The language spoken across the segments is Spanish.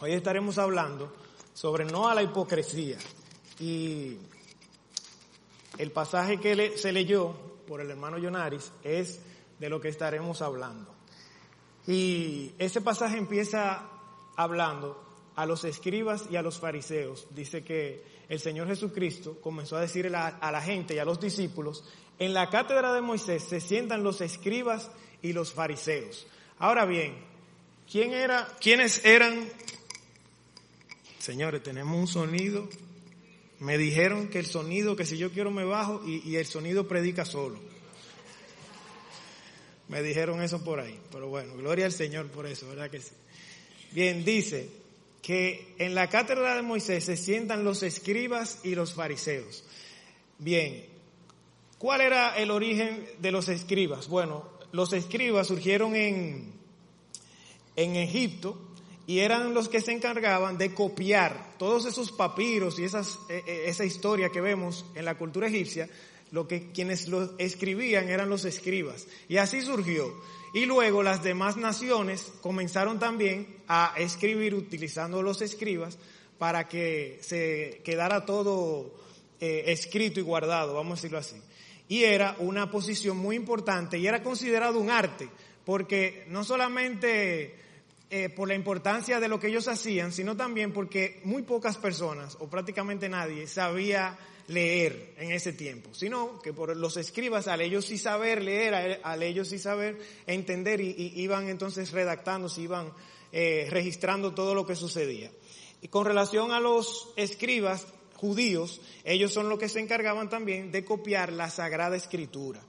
Hoy estaremos hablando sobre no a la hipocresía. Y el pasaje que se leyó por el hermano Yonaris es de lo que estaremos hablando. Y ese pasaje empieza hablando a los escribas y a los fariseos. Dice que el Señor Jesucristo comenzó a decirle a, la gente y a los discípulos, en la cátedra de Moisés se sientan los escribas y los fariseos. Ahora bien, ¿quién era, ¿quiénes eran? Señores, tenemos un sonido. Me dijeron que el sonido, que si yo quiero me bajo y, el sonido predica solo. Me dijeron eso por ahí. Pero bueno, gloria al Señor por eso, ¿verdad que sí? Bien, dice que en la cátedra de Moisés se sientan los escribas y los fariseos. Bien, ¿cuál era el origen de los escribas? Bueno, los escribas surgieron en, en Egipto y eran los que se encargaban de copiar todos esos papiros y esas, e, e, esa historia que vemos en la cultura egipcia, lo que quienes lo escribían eran los escribas. Y así surgió. Y luego las demás naciones comenzaron también a escribir utilizando los escribas para que se quedara todo eh, escrito y guardado, vamos a decirlo así. Y era una posición muy importante y era considerado un arte, porque no solamente eh, por la importancia de lo que ellos hacían, sino también porque muy pocas personas, o prácticamente nadie, sabía leer en ese tiempo, sino que por los escribas, al ellos sí saber leer, al ellos sí saber entender, y, iban entonces redactando, se iban eh, registrando todo lo que sucedía. Y con relación a los escribas judíos, ellos son los que se encargaban también de copiar la Sagrada Escritura.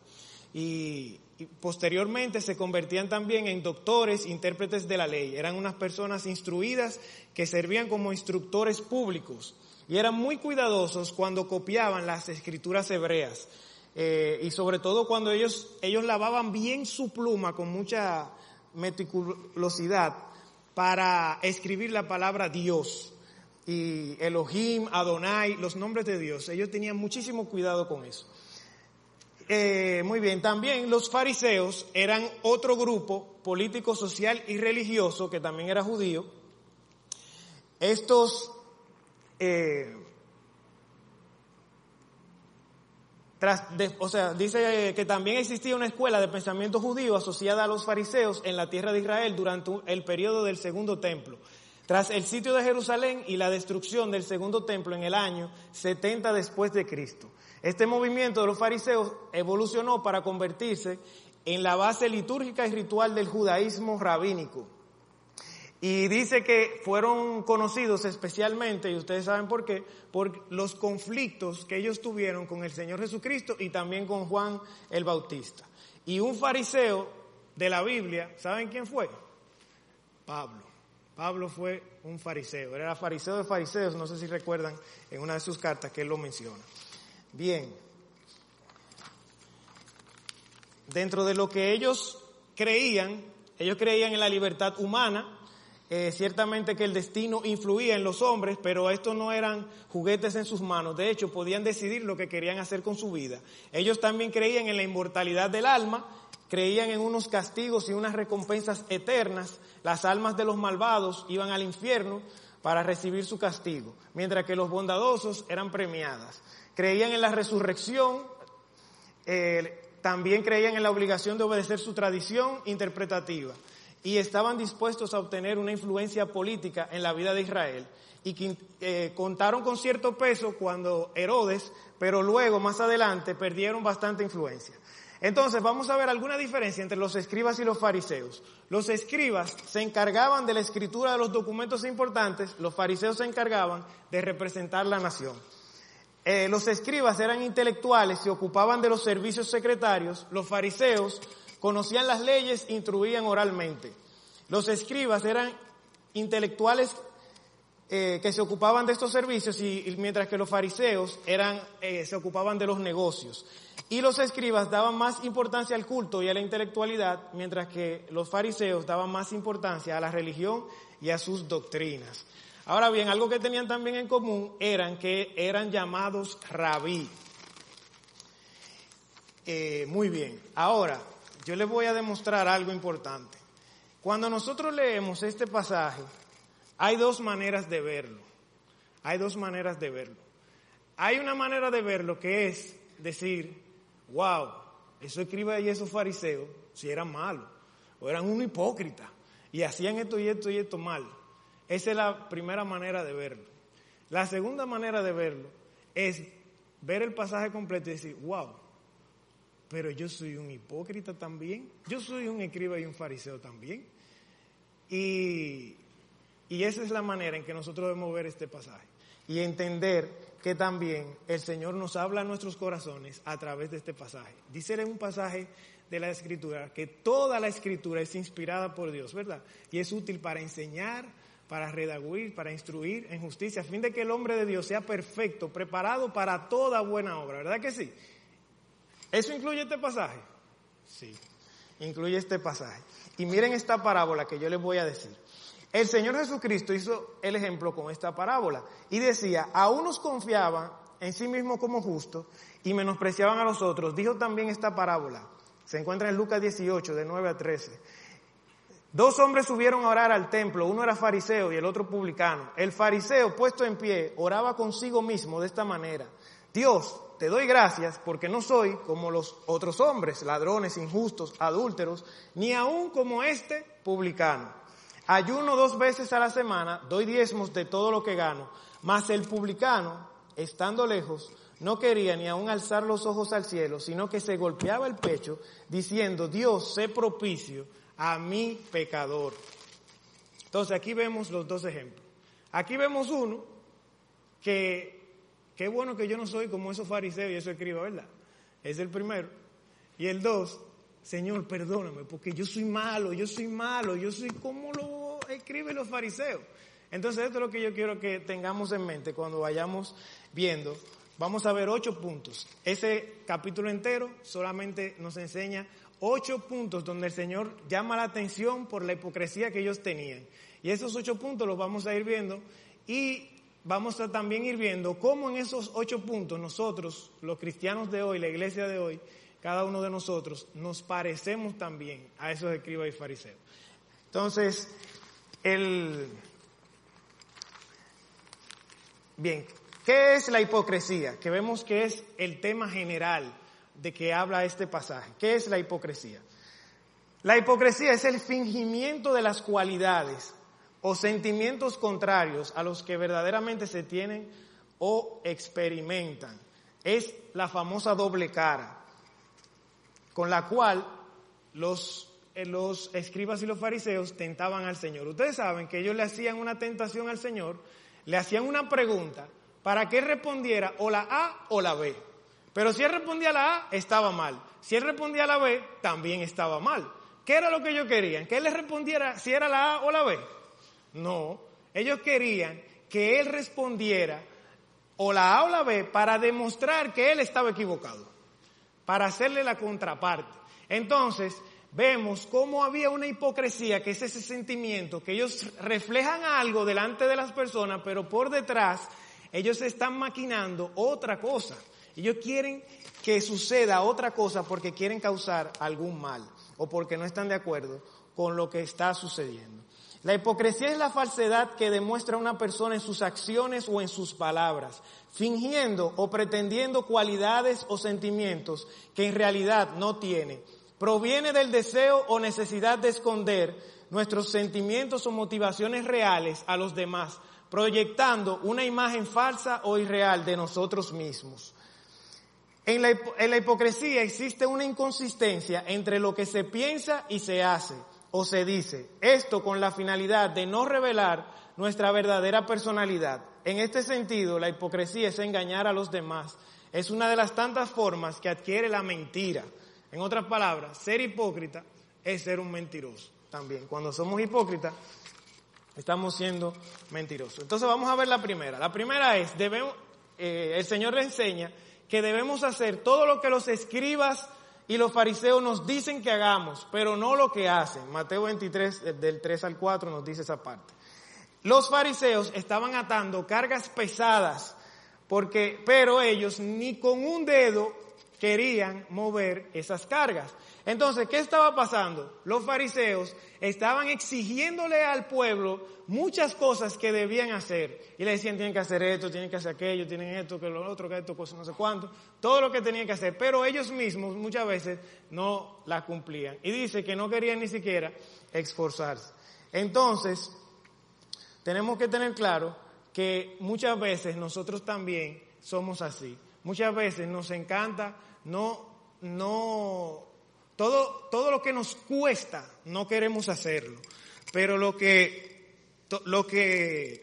Y, posteriormente se convertían también en doctores, intérpretes de la ley. Eran unas personas instruidas que servían como instructores públicos y eran muy cuidadosos cuando copiaban las escrituras hebreas. Eh, y sobre todo cuando ellos, ellos lavaban bien su pluma con mucha meticulosidad para escribir la palabra Dios. Y Elohim, Adonai, los nombres de Dios. Ellos tenían muchísimo cuidado con eso. Eh, muy bien, también los fariseos eran otro grupo político, social y religioso que también era judío. Estos eh, o sea, dice que también existía una escuela de pensamiento judío asociada a los fariseos en la tierra de Israel durante el periodo del segundo templo. Tras el sitio de Jerusalén y la destrucción del segundo templo en el año 70 después de Cristo. Este movimiento de los fariseos evolucionó para convertirse en la base litúrgica y ritual del judaísmo rabínico. Y dice que fueron conocidos especialmente, y ustedes saben por qué, por los conflictos que ellos tuvieron con el Señor Jesucristo y también con Juan el Bautista. Y un fariseo de la Biblia, ¿saben quién fue? Pablo. Pablo fue un fariseo, era fariseo de fariseos, no sé si recuerdan en una de sus cartas que él lo menciona. Bien, dentro de lo que ellos creían, ellos creían en la libertad humana, eh, ciertamente que el destino influía en los hombres, pero estos no eran juguetes en sus manos. De hecho, podían decidir lo que querían hacer con su vida. Ellos también creían en la inmortalidad del alma, creían en unos castigos y unas recompensas eternas. Las almas de los malvados iban al infierno para recibir su castigo, mientras que los bondadosos eran premiadas. Creían en la resurrección, eh, también creían en la obligación de obedecer su tradición interpretativa y estaban dispuestos a obtener una influencia política en la vida de Israel y eh, contaron con cierto peso cuando Herodes, pero luego más adelante perdieron bastante influencia. Entonces vamos a ver alguna diferencia entre los escribas y los fariseos. Los escribas se encargaban de la escritura de los documentos importantes, los fariseos se encargaban de representar la nación. Eh, los escribas eran intelectuales, se ocupaban de los servicios secretarios, los fariseos conocían las leyes, instruían oralmente. Los escribas eran intelectuales eh, que se ocupaban de estos servicios y, mientras que los fariseos eran, eh, se ocupaban de los negocios. Y los escribas daban más importancia al culto y a la intelectualidad, mientras que los fariseos daban más importancia a la religión y a sus doctrinas. Ahora bien, algo que tenían también en común eran que eran llamados rabí. Eh, muy bien. Ahora, yo les voy a demostrar algo importante. Cuando nosotros leemos este pasaje, hay dos maneras de verlo. Hay dos maneras de verlo. Hay una manera de verlo que es decir, wow, esos escribas y esos fariseos, si eran malos, o eran un hipócrita, y hacían esto y esto y esto mal. Esa es la primera manera de verlo. La segunda manera de verlo es ver el pasaje completo y decir, wow, pero yo soy un hipócrita también, yo soy un escriba y un fariseo también. Y, y esa es la manera en que nosotros debemos ver este pasaje y entender que también el Señor nos habla a nuestros corazones a través de este pasaje. Dice un pasaje de la Escritura que toda la Escritura es inspirada por Dios, ¿verdad? Y es útil para enseñar, para redaguir, para instruir en justicia, a fin de que el hombre de Dios sea perfecto, preparado para toda buena obra, ¿verdad que sí? ¿Eso incluye este pasaje? Sí, incluye este pasaje. Y miren esta parábola que yo les voy a decir. El Señor Jesucristo hizo el ejemplo con esta parábola y decía, a unos confiaban en sí mismos como justos y menospreciaban a los otros. Dijo también esta parábola, se encuentra en Lucas 18, de 9 a 13. Dos hombres subieron a orar al templo, uno era fariseo y el otro publicano. El fariseo, puesto en pie, oraba consigo mismo de esta manera. Dios, te doy gracias porque no soy como los otros hombres, ladrones, injustos, adúlteros, ni aún como este publicano. Ayuno dos veces a la semana, doy diezmos de todo lo que gano. Mas el publicano, estando lejos, no quería ni aun alzar los ojos al cielo, sino que se golpeaba el pecho, diciendo, Dios, sé propicio a mi pecador. Entonces aquí vemos los dos ejemplos. Aquí vemos uno que, qué bueno que yo no soy como esos fariseos y eso escribo, ¿verdad? Es el primero. Y el dos, Señor, perdóname, porque yo soy malo, yo soy malo, yo soy como lo escriben los fariseos. Entonces, esto es lo que yo quiero que tengamos en mente cuando vayamos viendo. Vamos a ver ocho puntos. Ese capítulo entero solamente nos enseña ocho puntos donde el Señor llama la atención por la hipocresía que ellos tenían. Y esos ocho puntos los vamos a ir viendo y vamos a también ir viendo cómo en esos ocho puntos nosotros, los cristianos de hoy, la iglesia de hoy, cada uno de nosotros nos parecemos también a esos escribas y fariseos. Entonces, el... Bien, ¿qué es la hipocresía? Que vemos que es el tema general de que habla este pasaje. ¿Qué es la hipocresía? La hipocresía es el fingimiento de las cualidades o sentimientos contrarios a los que verdaderamente se tienen o experimentan. Es la famosa doble cara con la cual los, los escribas y los fariseos tentaban al Señor. Ustedes saben que ellos le hacían una tentación al Señor, le hacían una pregunta para que él respondiera o la A o la B. Pero si él respondía a la A, estaba mal. Si él respondía a la B, también estaba mal. ¿Qué era lo que ellos querían? ¿Que él les respondiera si era la A o la B? No, ellos querían que él respondiera o la A o la B para demostrar que él estaba equivocado para hacerle la contraparte. Entonces, vemos cómo había una hipocresía, que es ese sentimiento, que ellos reflejan algo delante de las personas, pero por detrás ellos están maquinando otra cosa. Ellos quieren que suceda otra cosa porque quieren causar algún mal o porque no están de acuerdo con lo que está sucediendo. La hipocresía es la falsedad que demuestra una persona en sus acciones o en sus palabras, fingiendo o pretendiendo cualidades o sentimientos que en realidad no tiene. Proviene del deseo o necesidad de esconder nuestros sentimientos o motivaciones reales a los demás, proyectando una imagen falsa o irreal de nosotros mismos. En la, hipocresía existe una inconsistencia entre lo que se piensa y se hace o se dice. Esto con la finalidad de no revelar nuestra verdadera personalidad. En este sentido, la hipocresía es engañar a los demás. Es una de las tantas formas que adquiere la mentira. En otras palabras, ser hipócrita es ser un mentiroso también. Cuando somos hipócritas, estamos siendo mentirosos. Entonces vamos a ver la primera. La primera es, debemos, eh, el Señor le enseña que debemos hacer todo lo que los escribas y los fariseos nos dicen que hagamos, pero no lo que hacen. Mateo 23, eh, del 3 al 4 nos dice esa parte. Los fariseos estaban atando cargas pesadas, porque, pero ellos ni con un dedo querían mover esas cargas. Entonces, ¿qué estaba pasando? Los fariseos estaban exigiéndole al pueblo muchas cosas que debían hacer. Y le decían, tienen que hacer esto, tienen que hacer aquello, tienen esto, que lo otro, que esto, cosas no sé cuánto. Todo lo que tenían que hacer. Pero ellos mismos muchas veces no la cumplían. Y dice que no querían ni siquiera esforzarse. Entonces, tenemos que tener claro que muchas veces nosotros también somos así. Muchas veces nos encanta no, no, todo, todo lo que nos cuesta no queremos hacerlo. Pero lo que, lo que,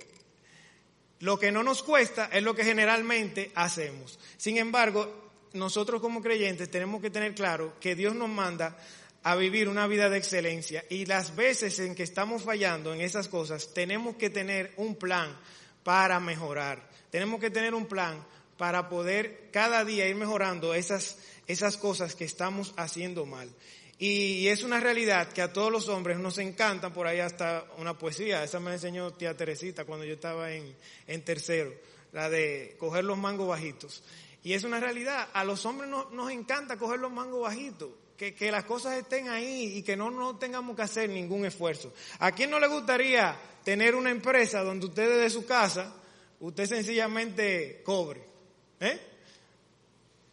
lo que no nos cuesta es lo que generalmente hacemos. Sin embargo, nosotros como creyentes tenemos que tener claro que Dios nos manda a vivir una vida de excelencia y las veces en que estamos fallando en esas cosas, tenemos que tener un plan para mejorar. Tenemos que tener un plan para poder cada día ir mejorando esas, esas cosas que estamos haciendo mal. Y es una realidad que a todos los hombres nos encanta, por ahí hasta una poesía, esa me la enseñó tía Teresita cuando yo estaba en, en tercero, la de coger los mangos bajitos. Y es una realidad, a los hombres nos encanta coger los mangos bajitos que, las cosas estén ahí y que no, no tengamos que hacer ningún esfuerzo. ¿A quién no le gustaría tener una empresa donde usted desde su casa, usted sencillamente cobre? ¿Eh?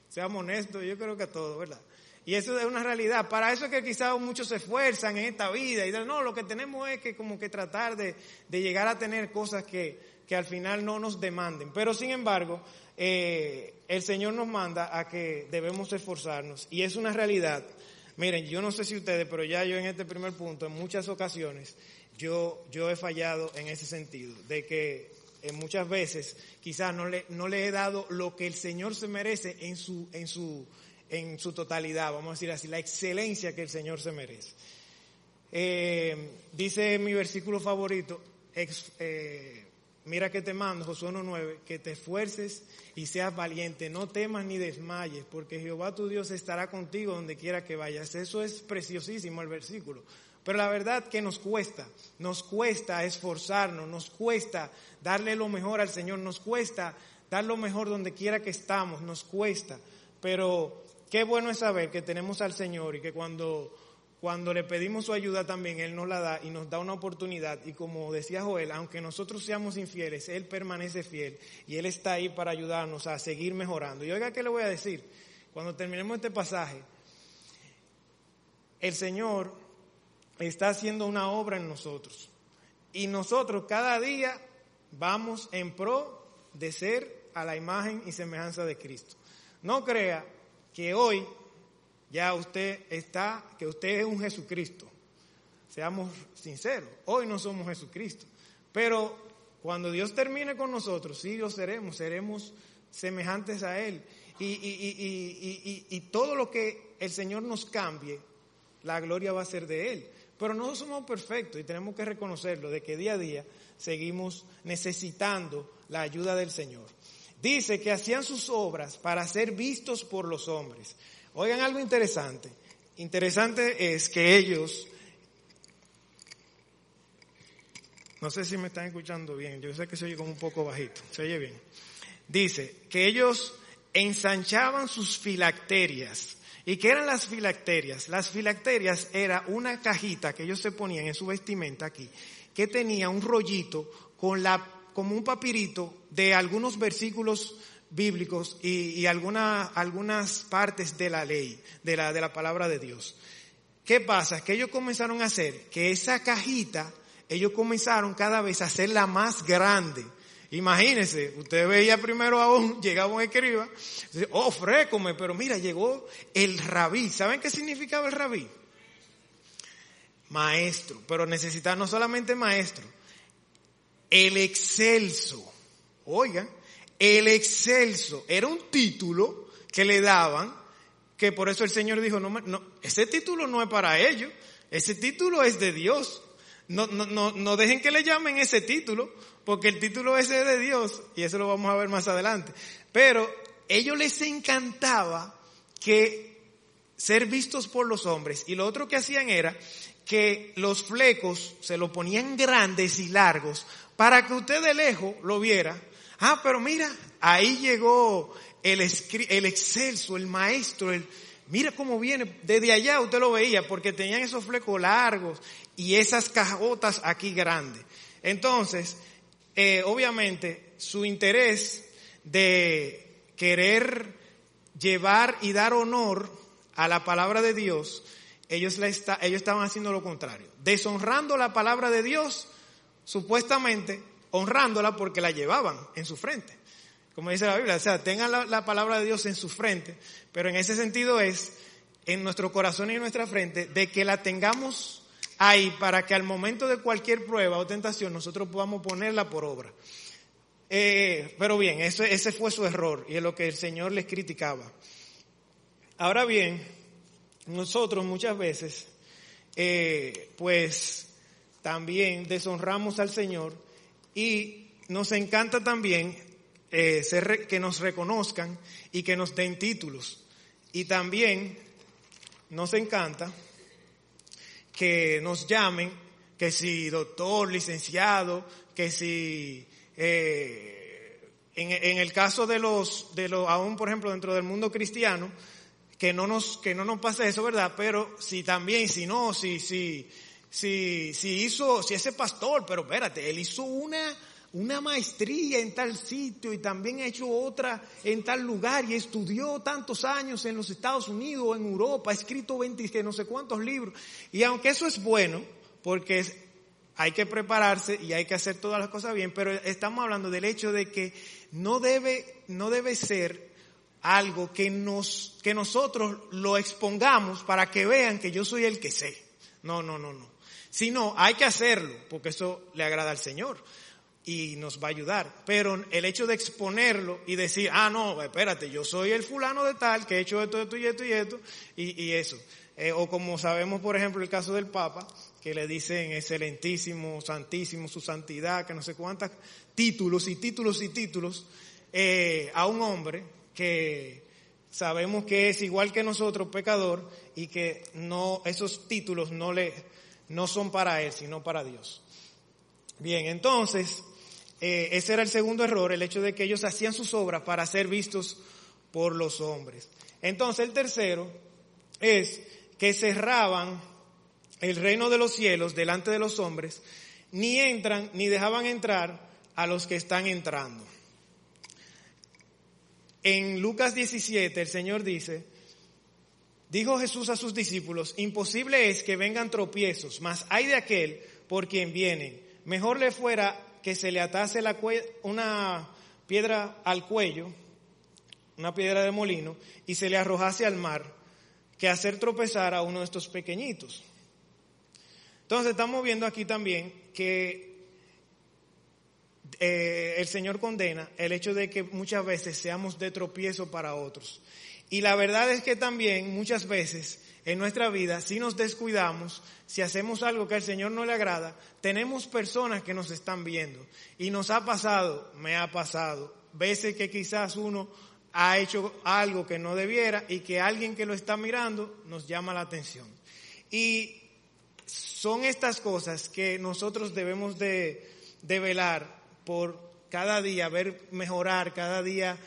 Seamos honestos, yo creo que a todos, ¿verdad? Y eso es una realidad. Para eso es que quizás muchos se esfuerzan en esta vida y dicen, no, lo que tenemos es que como que tratar de, de llegar a tener cosas que, que al final no nos demanden. Pero sin embargo, eh, el Señor nos manda a que debemos esforzarnos y es una realidad. Miren, yo no sé si ustedes, pero ya yo en este primer punto, en muchas ocasiones, yo, yo he fallado en ese sentido, de que en muchas veces quizás no le, no le he dado lo que el Señor se merece en su, en su, en su totalidad, vamos a decir así, la excelencia que el Señor se merece. Eh, dice mi versículo favorito, eh, Mira que te mando, Josué 1.9, que te esfuerces y seas valiente, no temas ni desmayes, porque Jehová tu Dios estará contigo donde quiera que vayas. Eso es preciosísimo el versículo. Pero la verdad que nos cuesta, nos cuesta esforzarnos, nos cuesta darle lo mejor al Señor, nos cuesta dar lo mejor donde quiera que estamos, nos cuesta. Pero qué bueno es saber que tenemos al Señor y que cuando cuando le pedimos su ayuda también, Él nos la da y nos da una oportunidad. Y como decía Joel, aunque nosotros seamos infieles, Él permanece fiel y Él está ahí para ayudarnos a seguir mejorando. Y oiga, ¿qué le voy a decir? Cuando terminemos este pasaje, el Señor está haciendo una obra en nosotros. Y nosotros cada día vamos en pro de ser a la imagen y semejanza de Cristo. No crea que hoy ya usted está, que usted es un Jesucristo. Seamos sinceros, hoy no somos Jesucristo. Pero cuando Dios termine con nosotros, sí lo seremos, seremos semejantes a Él. Y, y, todo lo que el Señor nos cambie, la gloria va a ser de Él. Pero no somos perfectos y tenemos que reconocerlo, de que día a día seguimos necesitando la ayuda del Señor. Dice que hacían sus obras para ser vistos por los hombres. Oigan algo interesante. Interesante es que ellos, no sé si me están escuchando bien, yo sé que se oye como un poco bajito, se oye bien. Dice que ellos ensanchaban sus filacterias. ¿Y qué eran las filacterias? Las filacterias era una cajita que ellos se ponían en su vestimenta aquí, que tenía un rollito con la, como un papirito de algunos versículos bíblicos y, algunas partes de la ley, de la, de la palabra de Dios. ¿Qué pasa? Que ellos comenzaron a hacer que esa cajita, ellos comenzaron cada vez a hacerla más grande. Imagínense, usted veía primero a un, llegaba un escriba, dice, oh, frécome, pero mira, llegó el rabí. ¿Saben qué significaba el rabí? Maestro, pero necesitaba no solamente maestro, el excelso. Oigan, el excelso era un título que le daban, que por eso el Señor dijo, no, no ese título no es para ellos, ese título es de Dios. No, no, no, no dejen que le llamen ese título, porque el título ese es de Dios, y eso lo vamos a ver más adelante. Pero ellos les encantaba que ser vistos por los hombres, y lo otro que hacían era que los flecos se lo ponían grandes y largos para que usted de lejos lo viera Ah, pero mira, ahí llegó el, el excelso, el maestro, el, mira cómo viene, desde allá usted lo veía, porque tenían esos flecos largos y esas cajotas aquí grandes. Entonces, eh, obviamente, su interés de querer llevar y dar honor a la palabra de Dios, ellos, estaban haciendo lo contrario, deshonrando la palabra de Dios, supuestamente honrándola porque la llevaban en su frente. Como dice la Biblia, o sea, tengan la palabra de Dios en su frente, pero en ese sentido es en nuestro corazón y en nuestra frente, de que la tengamos ahí para que al momento de cualquier prueba o tentación nosotros podamos ponerla por obra. Eh, pero bien, ese, fue su error y es lo que el Señor les criticaba. Ahora bien, nosotros muchas veces, eh, pues también deshonramos al Señor y nos encanta también eh, que nos reconozcan y que nos den títulos. Y también nos encanta que nos llamen, que si doctor, licenciado, que si eh, en, el caso de los, de los, aún por ejemplo dentro del mundo cristiano, que no nos, que no nos pase eso, ¿verdad? Pero si también, si no, si, si, si, si hizo, si ese pastor, pero espérate, él hizo una, una maestría en tal sitio y también ha hecho otra en tal lugar y estudió tantos años en los Estados Unidos, en Europa, ha escrito 20, que no sé cuántos libros. Y aunque eso es bueno, porque hay que prepararse y hay que hacer todas las cosas bien, pero estamos hablando del hecho de que no debe, no debe ser algo que nos, que nosotros lo expongamos para que vean que yo soy el que sé. No, no, no, no. Sino hay que hacerlo, porque eso le agrada al Señor y nos va a ayudar. Pero el hecho de exponerlo y decir, ah, no, espérate, yo soy el fulano de tal que he hecho esto, esto y esto y esto, y, eso. Eh, o como sabemos, por ejemplo, el caso del Papa, que le dicen excelentísimo, santísimo, su santidad, que no sé cuántas títulos y títulos y títulos eh, a un hombre que sabemos que es igual que nosotros, pecador, y que no, esos títulos no le, no son para él, sino para Dios. Bien, entonces, eh, ese era el segundo error, el hecho de que ellos hacían sus obras para ser vistos por los hombres. Entonces, el tercero es que cerraban el reino de los cielos delante de los hombres, ni entran ni dejaban entrar a los que están entrando. En Lucas 17 el Señor dice, dijo Jesús a sus discípulos, imposible es que vengan tropiezos, mas hay de aquel por quien vienen. Mejor le fuera que se le atase una piedra al cuello, una piedra de molino, y se le arrojase al mar, que hacer tropezar a uno de estos pequeñitos. Entonces estamos viendo aquí también que eh, el Señor condena el hecho de que muchas veces seamos de tropiezo para otros. Y la verdad es que también muchas veces en nuestra vida, si nos descuidamos, si hacemos algo que al Señor no le agrada, tenemos personas que nos están viendo. Y nos ha pasado, me ha pasado, veces que quizás uno ha hecho algo que no debiera y que alguien que lo está mirando nos llama la atención. Y son estas cosas que nosotros debemos de, velar por cada día, ver mejorar, cada día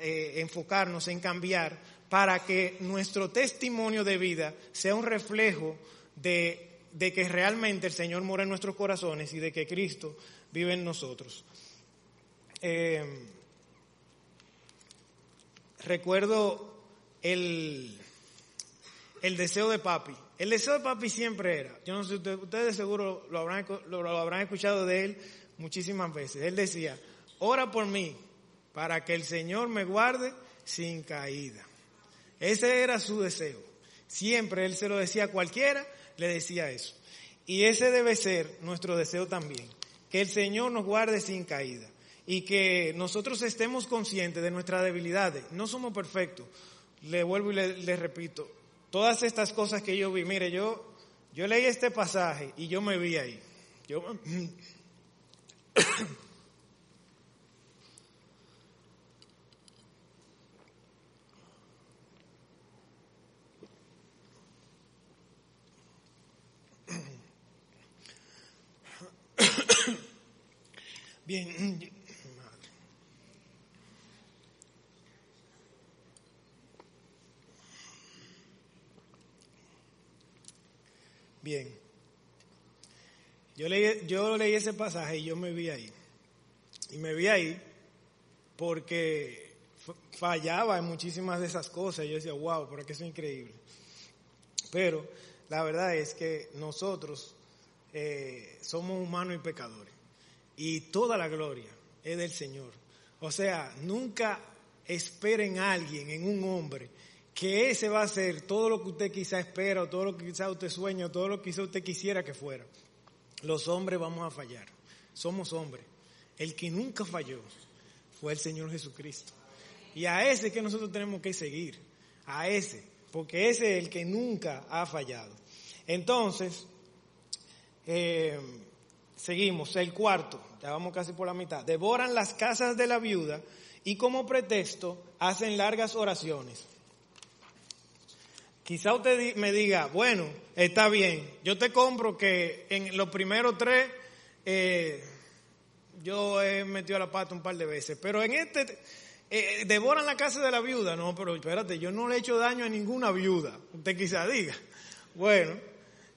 eh, enfocarnos en cambiar para que nuestro testimonio de vida sea un reflejo de, que realmente el Señor mora en nuestros corazones y de que Cristo vive en nosotros. Eh, recuerdo el, el deseo de papi. El deseo de papi siempre era, yo no sé, ustedes seguro lo habrán, lo, habrán escuchado de él muchísimas veces. Él decía, ora por mí para que el Señor me guarde sin caída. Ese era su deseo. Siempre él se lo decía a cualquiera, le decía eso. Y ese debe ser nuestro deseo también, que el Señor nos guarde sin caída y que nosotros estemos conscientes de nuestras debilidades. No somos perfectos. Le vuelvo y le repito, todas estas cosas que yo vi. Mire, yo, yo leí este pasaje y yo me vi ahí. Yo, Bien. Bien. Yo leí, yo leí ese pasaje y yo me vi ahí. Y me vi ahí porque fallaba en muchísimas de esas cosas. Yo decía, wow, pero que es increíble. Pero la verdad es que nosotros eh, somos humanos y pecadores. Y toda la gloria es del Señor. O sea, nunca esperen a alguien, en un hombre, que ese va a ser todo lo que usted quizá espera, o todo lo que quizá usted sueña, o todo lo que quizá usted quisiera que fuera. Los hombres vamos a fallar. Somos hombres. El que nunca falló fue el Señor Jesucristo. Y a ese que nosotros tenemos que seguir. A ese. Porque ese es el que nunca ha fallado. Entonces, eh, seguimos. El cuarto, ya vamos casi por la mitad. Devoran las casas de la viuda y como pretexto hacen largas oraciones. Quizá usted me diga, bueno, está bien, yo te compro que en los primeros tres eh, yo he metido la pata un par de veces, pero en este eh, devoran la casa de la viuda. No, pero espérate, yo no le he hecho daño a ninguna viuda, usted quizá diga. Bueno,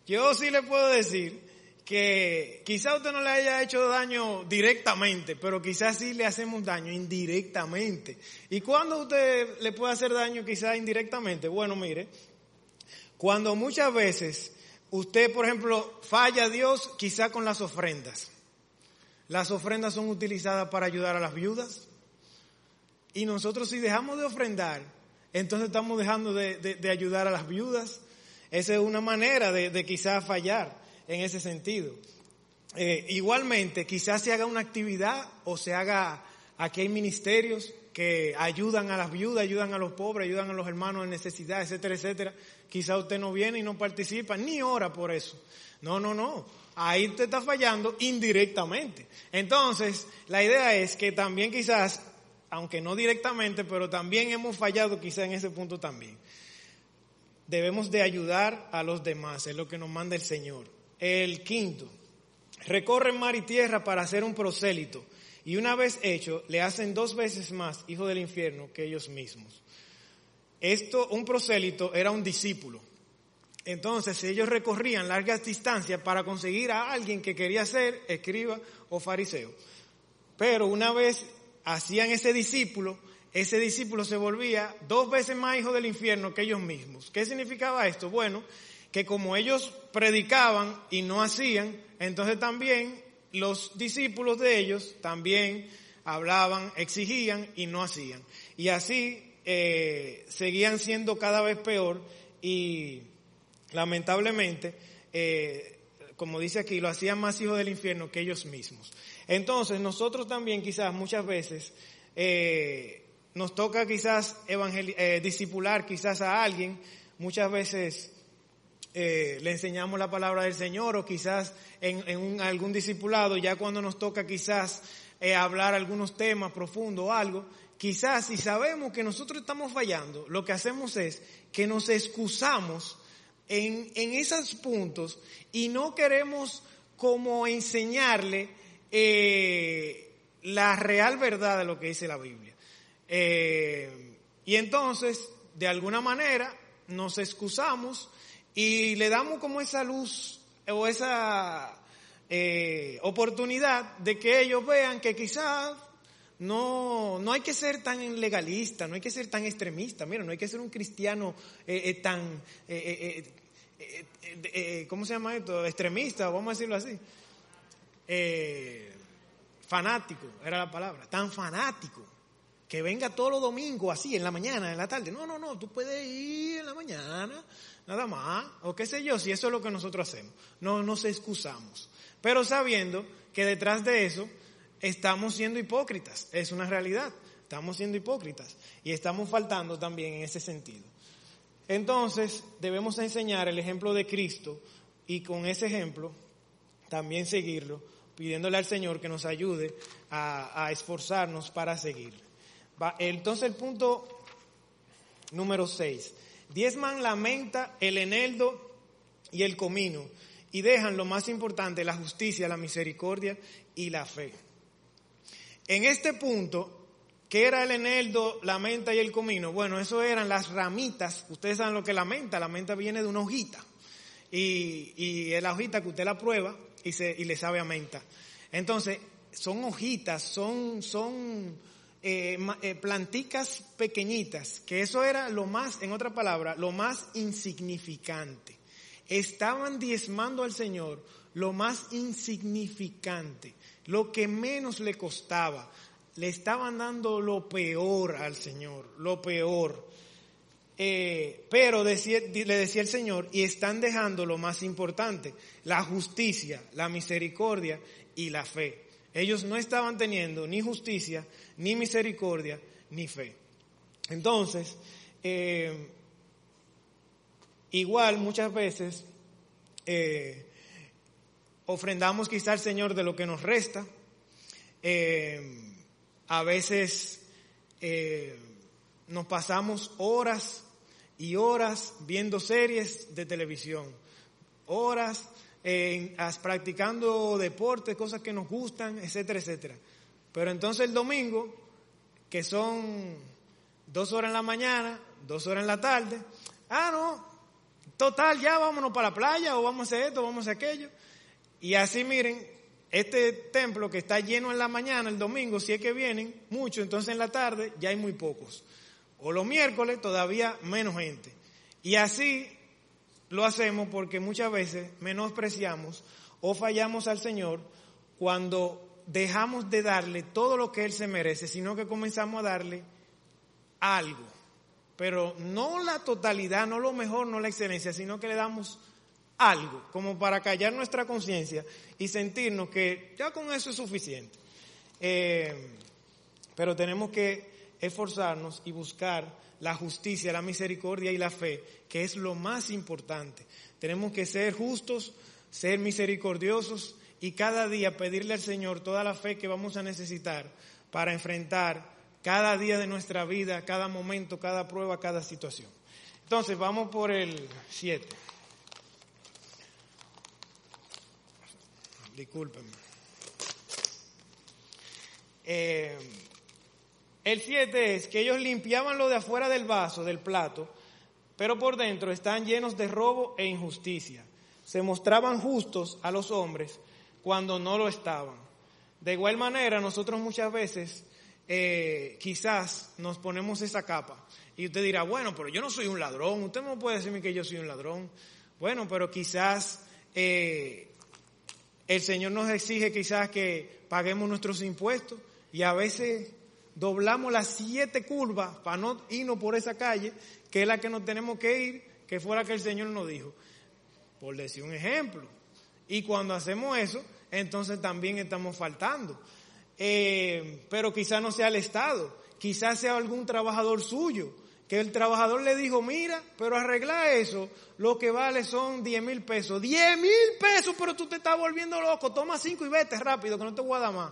yo sí le puedo decir que quizá usted no le haya hecho daño directamente, pero quizás sí le hacemos daño indirectamente. ¿Y cuándo usted le puede hacer daño quizás indirectamente? Bueno, mire, cuando muchas veces usted, por ejemplo, falla a Dios quizá con las ofrendas. Las ofrendas son utilizadas para ayudar a las viudas. Y nosotros si dejamos de ofrendar, entonces estamos dejando de, ayudar a las viudas. Esa es una manera de, quizás fallar en ese sentido. Eh, igualmente, quizás se haga una actividad o se haga, aquí hay ministerios que ayudan a las viudas, ayudan a los pobres, ayudan a los hermanos en necesidad, etcétera, etcétera. Quizá usted no viene y no participa, ni ora por eso. No, no, no. Ahí te está fallando indirectamente. Entonces, la idea es que también quizás, aunque no directamente, pero también hemos fallado quizá en ese punto también. Debemos de ayudar a los demás, es lo que nos manda el Señor. El quinto, recorren mar y tierra para hacer un prosélito y una vez hecho, le hacen dos veces más hijo del infierno que ellos mismos. Esto, un prosélito era un discípulo. Entonces ellos recorrían largas distancias para conseguir a alguien que quería ser escriba o fariseo. Pero una vez hacían ese discípulo, ese discípulo se volvía dos veces más hijo del infierno que ellos mismos. ¿Qué significaba esto? Bueno, que como ellos predicaban y no hacían, entonces también los discípulos de ellos también hablaban, exigían y no hacían. Y así eh, seguían siendo cada vez peor y lamentablemente, eh, como dice aquí, lo hacían más hijos del infierno que ellos mismos. Entonces nosotros también quizás muchas veces eh, nos toca quizás discipular quizás a alguien, muchas veces eh, le enseñamos la palabra del Señor o quizás en, algún discipulado, ya cuando nos toca quizás eh, hablar algunos temas profundos o algo, quizás si sabemos que nosotros estamos fallando, lo que hacemos es que nos excusamos en, esos puntos y no queremos como enseñarle eh, la real verdad de lo que dice la Biblia. y entonces, de alguna manera, nos excusamos y le damos como esa luz o esa eh, oportunidad de que ellos vean que quizás no, no hay que ser tan legalista, no hay que ser tan extremista. Mira, no hay que ser un cristiano eh, eh, tan, ¿cómo se llama esto? Extremista, vamos a decirlo así. fanático, era la palabra, tan fanático. Que venga todos los domingos así, en la mañana, en la tarde. No, no, no, tú puedes ir en la mañana, nada más, o qué sé yo, si eso es lo que nosotros hacemos. No nos excusamos, pero sabiendo que detrás de eso estamos siendo hipócritas, es una realidad, estamos siendo hipócritas y estamos faltando también en ese sentido. Entonces debemos enseñar el ejemplo de Cristo y con ese ejemplo también seguirlo, pidiéndole al Señor que nos ayude a, esforzarnos para seguirlo. Entonces el punto número 6 Diezman la menta, el eneldo y el comino y dejan lo más importante, la justicia, la misericordia y la fe. En este punto, ¿qué era el eneldo, la menta y el comino? Bueno, eso eran las ramitas. Ustedes saben lo que es la menta. La menta viene de una hojita. y, y es la hojita que usted la prueba y, se, y le sabe a menta. Entonces, son hojitas, son, son eh, eh, planticas pequeñitas, que eso era lo más, en otra palabra, lo más insignificante. Estaban diezmando al Señor lo más insignificante, lo que menos le costaba. Le estaban dando lo peor al Señor, lo peor. Eh, pero le decía el Señor, y están dejando lo más importante, la justicia, la misericordia y la fe. Ellos no estaban teniendo ni justicia, ni misericordia, ni fe. Entonces, eh, igual muchas veces eh, ofrendamos quizá al Señor de lo que nos resta. Eh, a veces nos pasamos horas y horas viendo series de televisión, horas practicando deportes, cosas que nos gustan, etcétera, etcétera. Pero entonces el domingo, que son dos horas en la mañana, dos horas en la tarde, ah, no, total, ya vámonos para la playa o vamos a hacer esto, vamos a hacer aquello. Y así miren, este templo que está lleno en la mañana, el domingo, si es que vienen muchos, entonces en la tarde ya hay muy pocos. O los miércoles todavía menos gente. Y así lo hacemos porque muchas veces menospreciamos o fallamos al Señor cuando dejamos de darle todo lo que Él se merece, sino que comenzamos a darle algo. Pero no la totalidad, no lo mejor, no la excelencia, sino que le damos algo, como para callar nuestra conciencia y sentirnos que ya con eso es suficiente. Eh, pero tenemos que esforzarnos y buscar la justicia, la misericordia y la fe, que es lo más importante. Tenemos que ser justos, ser misericordiosos y cada día pedirle al Señor toda la fe que vamos a necesitar para enfrentar cada día de nuestra vida, cada momento, cada prueba, cada situación. Entonces, vamos por el 7. Discúlpenme. Eh, el 7 es que ellos limpiaban lo de afuera del vaso, del plato, pero por dentro están llenos de robo e injusticia. Se mostraban justos a los hombres cuando no lo estaban. De igual manera, nosotros muchas veces eh, quizás nos ponemos esa capa. Y usted dirá, bueno, pero yo no soy un ladrón. Usted no puede decirme que yo soy un ladrón. Bueno, pero quizás eh, el Señor nos exige quizás que paguemos nuestros impuestos y a veces doblamos las siete curvas para no irnos por esa calle, que es la que nos tenemos que ir, que fue la que el Señor nos dijo. Por decir un ejemplo. Y cuando hacemos eso, entonces también estamos faltando. Eh, pero quizás no sea el Estado, quizás sea algún trabajador suyo, que el trabajador le dijo, mira, pero arregla eso, lo que vale son 10 mil pesos. 10 mil pesos, pero tú te estás volviendo loco, toma cinco y vete rápido, que no te voy a dar más.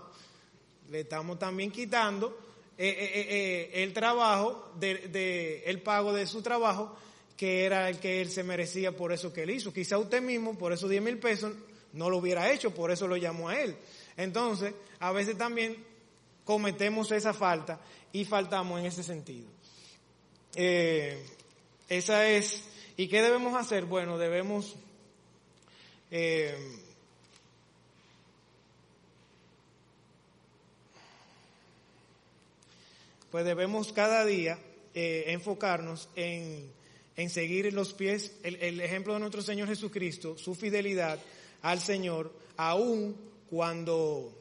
Le estamos también quitando eh, eh, eh, el trabajo, de, el pago de su trabajo, que era el que él se merecía por eso que él hizo. Quizá usted mismo, por esos 10 mil pesos, no lo hubiera hecho, por eso lo llamó a él. Entonces, a veces también cometemos esa falta y faltamos en ese sentido. esa es, ¿y qué debemos hacer? Bueno, debemos pues debemos cada día eh, enfocarnos en, seguir los pies, el, ejemplo de nuestro Señor Jesucristo, su fidelidad al Señor, aun cuando,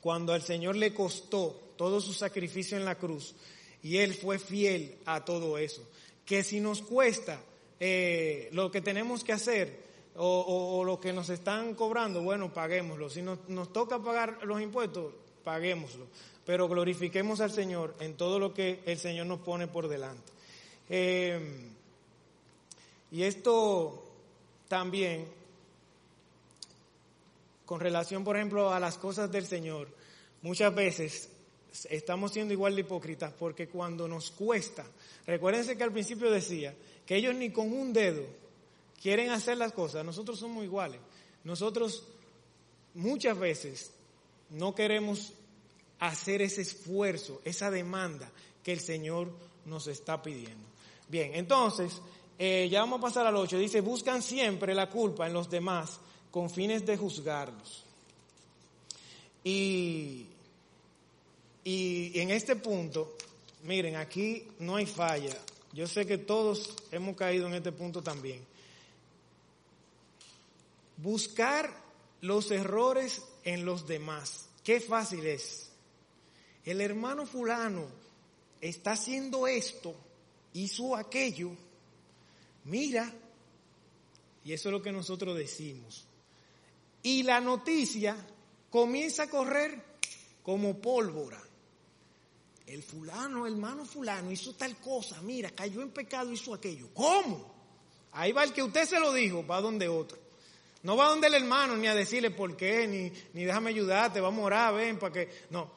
cuando al Señor le costó todo su sacrificio en la cruz y Él fue fiel a todo eso. Que si nos cuesta eh, lo que tenemos que hacer o, lo que nos están cobrando, bueno, paguémoslo. Si nos, nos toca pagar los impuestos, paguémoslo pero glorifiquemos al Señor en todo lo que el Señor nos pone por delante. Eh, y esto también, con relación, por ejemplo, a las cosas del Señor, muchas veces estamos siendo igual de hipócritas porque cuando nos cuesta, recuérdense que al principio decía que ellos ni con un dedo quieren hacer las cosas, nosotros somos iguales. Nosotros muchas veces no queremos hacer ese esfuerzo, esa demanda que el Señor nos está pidiendo. Bien, entonces, eh, ya vamos a pasar al 8, dice, buscan siempre la culpa en los demás con fines de juzgarlos. Y, y en este punto, miren, aquí no hay falla. Yo sé que todos hemos caído en este punto también. Buscar los errores en los demás. Qué fácil es. El hermano fulano está haciendo esto, hizo aquello. Mira, y eso es lo que nosotros decimos. Y la noticia comienza a correr como pólvora. El fulano, hermano fulano, hizo tal cosa, mira, cayó en pecado, hizo aquello. ¿Cómo? Ahí va el que usted se lo dijo, va donde otro. No va donde el hermano ni a decirle por qué, ni, ni déjame ayudarte, vamos a orar, ven, para que... No,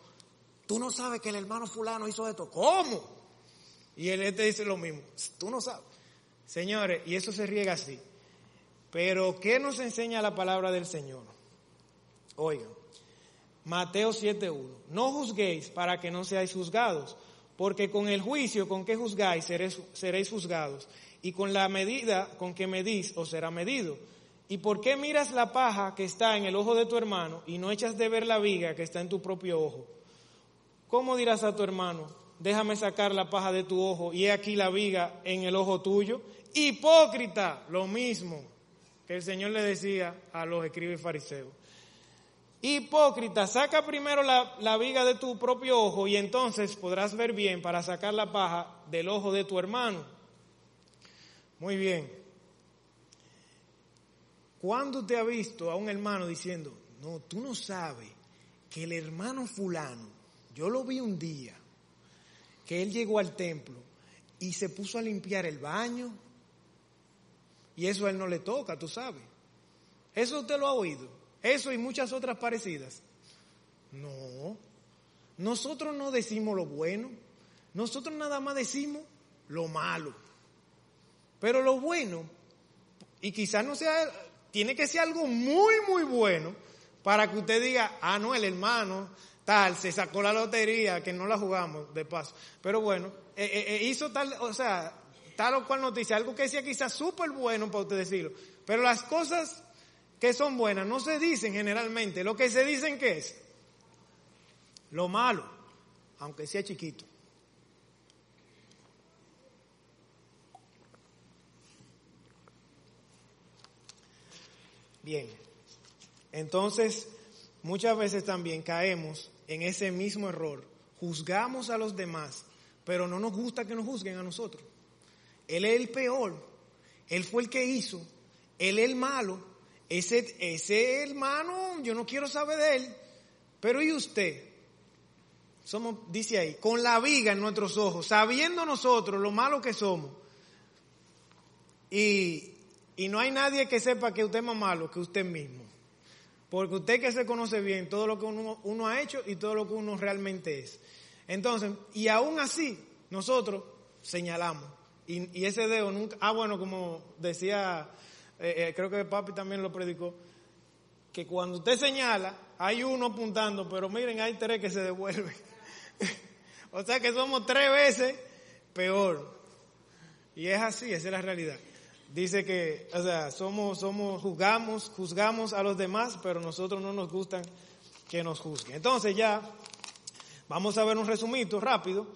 tú no sabes que el hermano fulano hizo esto. ¿Cómo? Y él te dice lo mismo, tú no sabes. Señores, y eso se riega así. Pero, ¿qué nos enseña la palabra del Señor? Oigan, Mateo 7.1. No juzguéis para que no seáis juzgados, porque con el juicio con que juzgáis seréis, seréis juzgados, y con la medida con que medís os será medido. ¿Y por qué miras la paja que está en el ojo de tu hermano y no echas de ver la viga que está en tu propio ojo? ¿Cómo dirás a tu hermano, déjame sacar la paja de tu ojo y he aquí la viga en el ojo tuyo? Hipócrita, lo mismo que el Señor le decía a los escribas y fariseos. Hipócrita, saca primero la, la, viga de tu propio ojo y entonces podrás ver bien para sacar la paja del ojo de tu hermano. Muy bien. ¿Cuándo te ha visto a un hermano diciendo, no, tú no sabes que el hermano fulano, yo lo vi un día, que él llegó al templo y se puso a limpiar el baño y eso a él no le toca, tú sabes. Eso usted lo ha oído. Eso y muchas otras parecidas. No, nosotros no decimos lo bueno, nosotros nada más decimos lo malo. Pero lo bueno, y quizás no sea, tiene que ser algo muy, muy bueno para que usted diga, ah, no, el hermano tal, se sacó la lotería, que no la jugamos de paso. Pero bueno, eh, eh, eh, hizo tal, o sea, tal o cual noticia, algo que sea quizás súper bueno para usted decirlo. Pero las cosas que son buenas no se dicen generalmente. Lo que se dicen que es lo malo, aunque sea chiquito. Bien, entonces muchas veces también caemos en ese mismo error. Juzgamos a los demás, pero no nos gusta que nos juzguen a nosotros. Él es el peor, él fue el que hizo, él es el malo, ese, ese hermano, yo no quiero saber de él. Pero ¿y usted? Somos, dice ahí, con la viga en nuestros ojos, sabiendo nosotros lo malo que somos. Y, y no hay nadie que sepa que usted es más malo que usted mismo. Porque usted que se conoce bien todo lo que uno, ha hecho y todo lo que uno realmente es. Entonces, y aún así, nosotros señalamos. Y, y ese dedo nunca, ah bueno, como decía eh, eh, creo que papi también lo predicó, que cuando usted señala, hay uno apuntando, pero miren, hay tres que se devuelven. o sea que somos tres veces peor. Y es así, esa es la realidad. Dice que, o sea, somos, somos, juzgamos, juzgamos a los demás, pero nosotros no nos gustan que nos juzguen. Entonces ya, vamos a ver un resumito rápido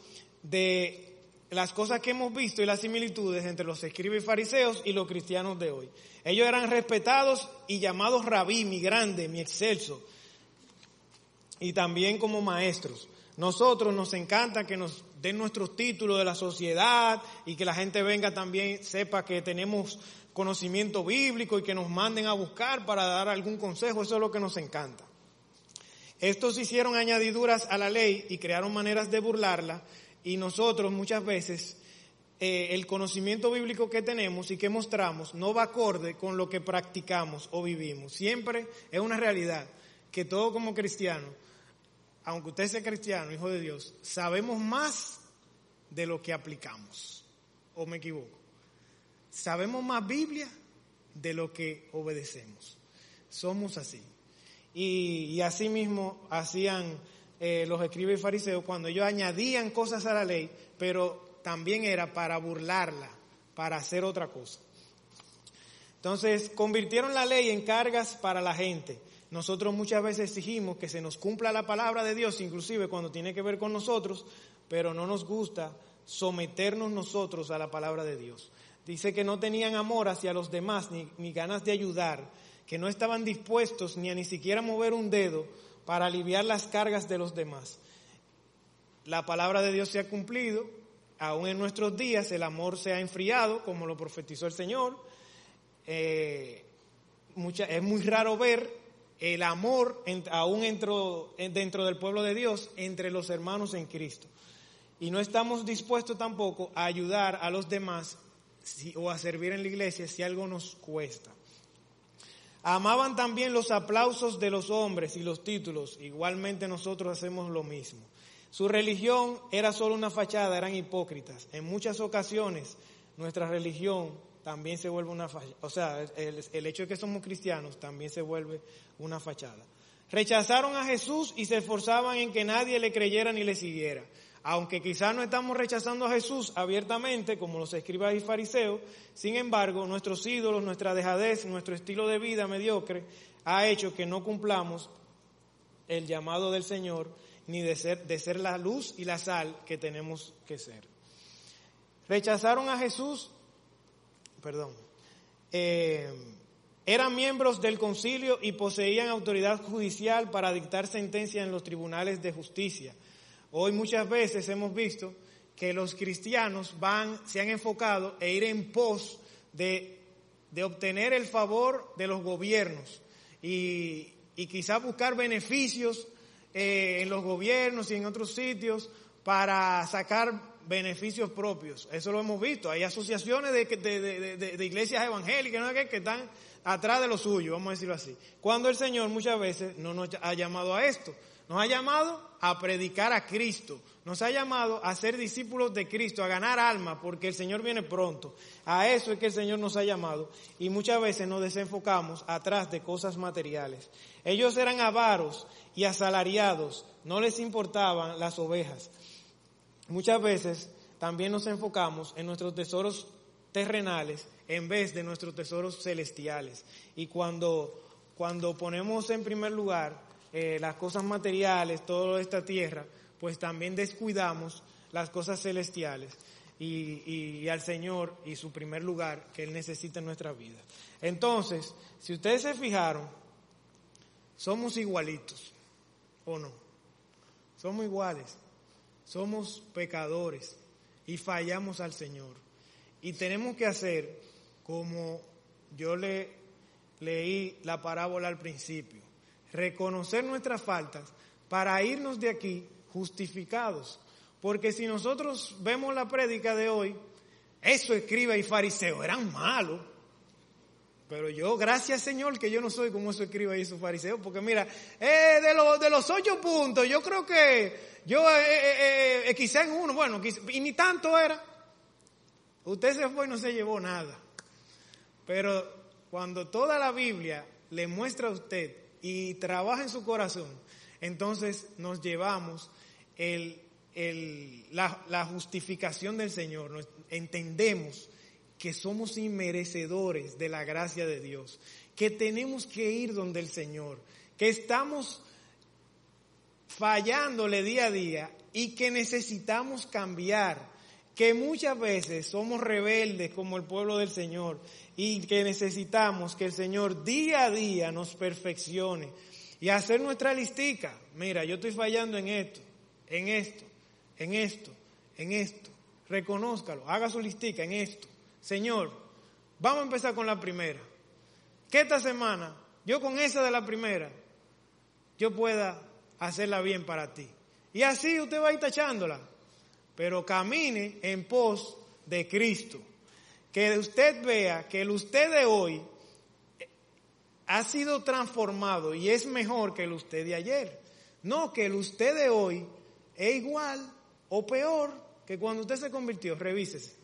de las cosas que hemos visto y las similitudes entre los escribas y fariseos y los cristianos de hoy. Ellos eran respetados y llamados rabí, mi grande, mi excelso, y también como maestros. Nosotros nos encanta que nos den nuestros títulos de la sociedad y que la gente venga también, sepa que tenemos conocimiento bíblico y que nos manden a buscar para dar algún consejo. Eso es lo que nos encanta. Estos hicieron añadiduras a la ley y crearon maneras de burlarla y nosotros muchas veces eh, el conocimiento bíblico que tenemos y que mostramos no va acorde con lo que practicamos o vivimos. Siempre es una realidad que todo como cristiano, aunque usted sea cristiano, hijo de Dios, sabemos más de lo que aplicamos. ¿O me equivoco? Sabemos más Biblia de lo que obedecemos. Somos así. Y, así mismo hacían eh, los escribas y fariseos cuando ellos añadían cosas a la ley, pero también era para burlarla, para hacer otra cosa. Entonces, convirtieron la ley en cargas para la gente. Nosotros muchas veces exigimos que se nos cumpla la palabra de Dios, inclusive cuando tiene que ver con nosotros, pero no nos gusta someternos nosotros a la palabra de Dios. Dice que no tenían amor hacia los demás ni, ganas de ayudar, que no estaban dispuestos ni a ni siquiera mover un dedo para aliviar las cargas de los demás. La palabra de Dios se ha cumplido, aún en nuestros días el amor se ha enfriado, como lo profetizó el Señor. Eh, es muy raro ver el amor aún dentro, dentro del pueblo de Dios entre los hermanos en Cristo. Y no estamos dispuestos tampoco a ayudar a los demás o a servir en la iglesia si algo nos cuesta. Amaban también los aplausos de los hombres y los títulos. Igualmente nosotros hacemos lo mismo. Su religión era solo una fachada, eran hipócritas. En muchas ocasiones nuestra religión también se vuelve una fachada. O sea, el, el, hecho de que somos cristianos también se vuelve una fachada. Rechazaron a Jesús y se esforzaban en que nadie le creyera ni le siguiera aunque quizás no estamos rechazando a Jesús abiertamente, como los escribas y fariseos, sin embargo, nuestros ídolos, nuestra dejadez, nuestro estilo de vida mediocre, ha hecho que no cumplamos el llamado del Señor, ni de ser, de ser la luz y la sal que tenemos que ser. Rechazaron a Jesús, perdón, eh, eran miembros del concilio y poseían autoridad judicial para dictar sentencia en los tribunales de justicia. Hoy muchas veces hemos visto que los cristianos van, se han enfocado e ir en pos de, obtener el favor de los gobiernos y, y quizás buscar beneficios eh, en los gobiernos y en otros sitios para sacar beneficios propios. Eso lo hemos visto. Hay asociaciones de, iglesias evangélicas que están atrás de lo suyo, vamos a decirlo así. Cuando el Señor muchas veces no nos ha llamado a esto. Nos ha llamado a predicar a Cristo. Nos ha llamado a ser discípulos de Cristo, a ganar alma, porque el Señor viene pronto. A eso es que el Señor nos ha llamado. Y muchas veces nos desenfocamos atrás de cosas materiales. Ellos eran avaros y asalariados. No les importaban las ovejas. Muchas veces también nos enfocamos en nuestros tesoros terrenales en vez de nuestros tesoros celestiales. Y cuando, cuando ponemos en primer lugar eh, las cosas materiales, toda esta tierra, pues también descuidamos las cosas celestiales y, al Señor y su primer lugar que Él necesita en nuestra vida. Entonces, si ustedes se fijaron, somos igualitos, ¿o no? Somos iguales, somos pecadores y fallamos al Señor. Y tenemos que hacer como yo le leí la parábola al principio reconocer nuestras faltas para irnos de aquí justificados. Porque si nosotros vemos la prédica de hoy, eso escriba y fariseo eran malos. Pero yo, gracias Señor, que yo no soy como eso escriba y esos fariseos, porque mira, eh, de, los de los ocho puntos, yo creo que yo eh, eh, eh en uno, bueno, y ni tanto era. Usted se fue y no se llevó nada. Pero cuando toda la Biblia le muestra a usted y trabaja en su corazón, entonces nos llevamos la, justificación del Señor. entendemos que somos inmerecedores de la gracia de Dios, que tenemos que ir donde el Señor, que estamos fallándole día a día y que necesitamos cambiar, que muchas veces somos rebeldes como el pueblo del Señor y que necesitamos que el Señor día a día nos perfeccione y hacer nuestra listica. Mira, yo estoy fallando en esto, en esto, en esto, en esto. Reconózcalo, haga su listica en esto. Señor, vamos a empezar con la primera. Que esta semana, yo con esa de la primera, yo pueda hacerla bien para ti. Y así usted va a ir tachándola. Pero camine en pos de Cristo que usted vea que el usted de hoy ha sido transformado y es mejor que el usted de ayer. No, que el usted de hoy es igual o peor que cuando usted se convirtió. Revísese.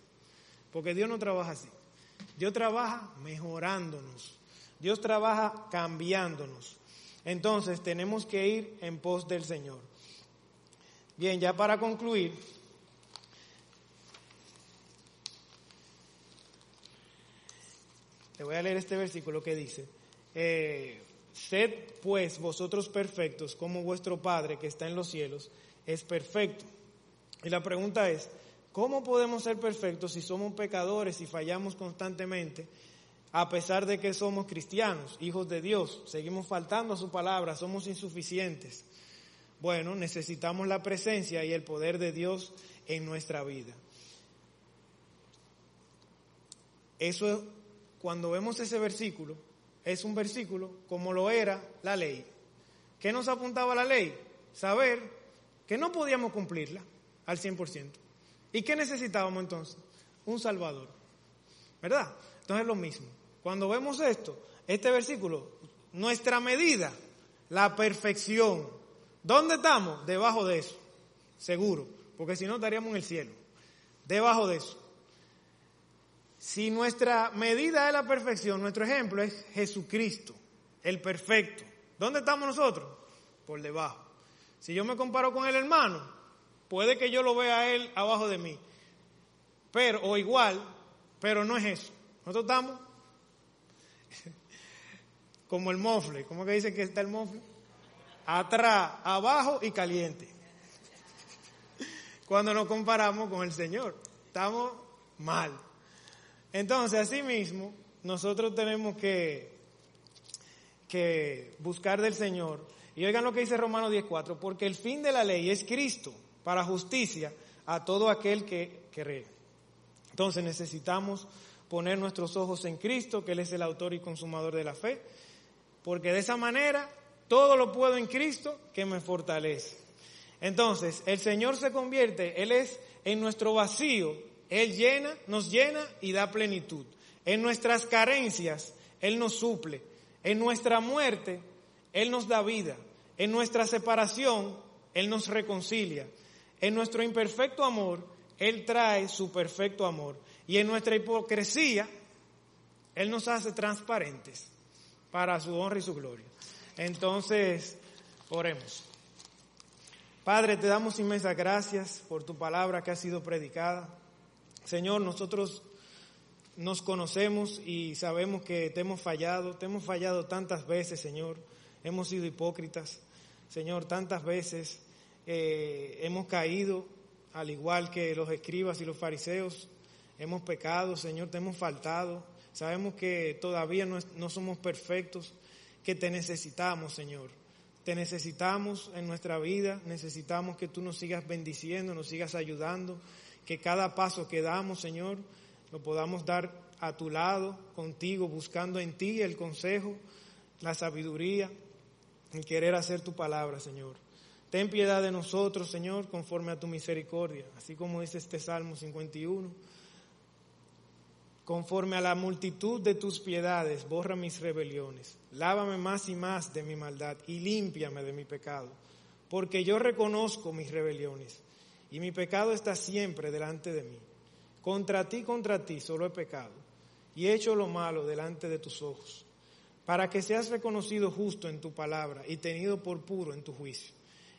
Porque Dios no trabaja así. Dios trabaja mejorándonos. Dios trabaja cambiándonos. Entonces tenemos que ir en pos del Señor. Bien, ya para concluir, voy a leer este versículo que dice, eh, sed pues vosotros perfectos como vuestro Padre que está en los cielos es perfecto. Y la pregunta es, ¿cómo podemos ser perfectos si somos pecadores y fallamos constantemente? A pesar de que somos cristianos, hijos de Dios, seguimos faltando a su palabra, somos insuficientes. Bueno, necesitamos la presencia y el poder de Dios en nuestra vida. Eso, cuando vemos ese versículo, es un versículo como lo era la ley. ¿Qué nos apuntaba la ley? Saber que no podíamos cumplirla al 100%. ¿Y qué necesitábamos entonces? Un Salvador. ¿Verdad? Entonces es lo mismo. Cuando vemos esto, este versículo, nuestra medida, la perfección. ¿Dónde estamos? Debajo de eso. Seguro. Porque si no estaríamos en el cielo. Debajo de eso. Si nuestra medida es la perfección, nuestro ejemplo es Jesucristo, el perfecto. ¿Dónde estamos nosotros? Por debajo. Si yo me comparo con el hermano, puede que yo lo vea a él abajo de mí. Pero, o igual, pero no es eso. Nosotros estamos como el mofle. ¿Cómo que dice que está el mofle? Atrás, abajo y caliente. Cuando nos comparamos con el Señor, estamos mal. Entonces, así mismo, nosotros tenemos que, que buscar del Señor. Y oigan lo que dice Romanos 10.4, porque el fin de la ley es Cristo para justicia a todo aquel que cree. Entonces necesitamos poner nuestros ojos en Cristo, que Él es el autor y consumador de la fe, porque de esa manera todo lo puedo en Cristo que me fortalece. Entonces, el Señor se convierte, Él es en nuestro vacío, Él llena, nos llena y da plenitud. En nuestras carencias, Él nos suple. En nuestra muerte, Él nos da vida. En nuestra separación, Él nos reconcilia. En nuestro imperfecto amor, Él trae su perfecto amor. Y en nuestra hipocresía, Él nos hace transparentes para su honra y su gloria. Entonces, oremos. Padre, te damos inmensas gracias por tu palabra que ha sido predicada. Señor, nosotros nos conocemos y sabemos que te hemos fallado, te hemos fallado tantas veces, Señor. Hemos sido hipócritas, Señor, tantas veces eh, hemos caído, al igual que los escribas y los fariseos, hemos pecado, Señor, te hemos faltado. Sabemos que todavía no, somos perfectos, que te necesitamos, Señor. Te necesitamos en nuestra vida, necesitamos que tú nos sigas bendiciendo, nos sigas ayudando, que cada paso que damos, Señor, lo podamos dar a tu lado, contigo, buscando en ti el consejo, la sabiduría, el querer hacer tu palabra, Señor. Ten piedad de nosotros, Señor, conforme a tu misericordia, así como dice este Salmo 51 Conforme a la multitud de tus piedades, borra mis rebeliones. Lávame más y más de mi maldad y límpiame de mi pecado. Porque yo reconozco mis rebeliones y mi pecado está siempre delante de mí. Contra ti, contra ti solo he pecado y he hecho lo malo delante de tus ojos, para que seas reconocido justo en tu palabra y tenido por puro en tu juicio.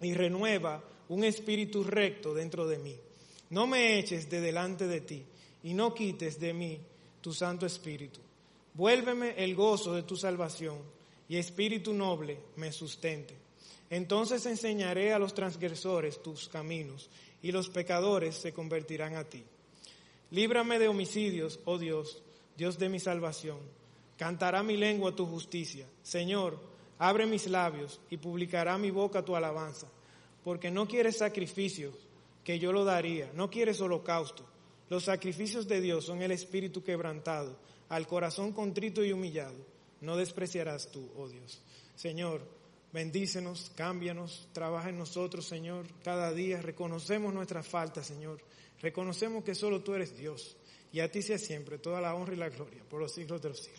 y renueva un espíritu recto dentro de mí. No me eches de delante de ti y no quites de mí tu Santo Espíritu. Vuélveme el gozo de tu salvación y espíritu noble me sustente. Entonces enseñaré a los transgresores tus caminos y los pecadores se convertirán a ti. Líbrame de homicidios, oh Dios, Dios de mi salvación. Cantará mi lengua tu justicia. Señor, abre mis labios y publicará mi boca tu alabanza, porque no quieres sacrificios que yo lo daría. No quieres holocausto. Los sacrificios de Dios son el espíritu quebrantado, al corazón contrito y humillado. No despreciarás tú, oh Dios. Señor, bendícenos, cámbianos, trabaja en nosotros, Señor, cada día. Reconocemos nuestras faltas, Señor. Reconocemos que solo tú eres Dios. Y a ti sea siempre toda la honra y la gloria por los siglos de los siglos.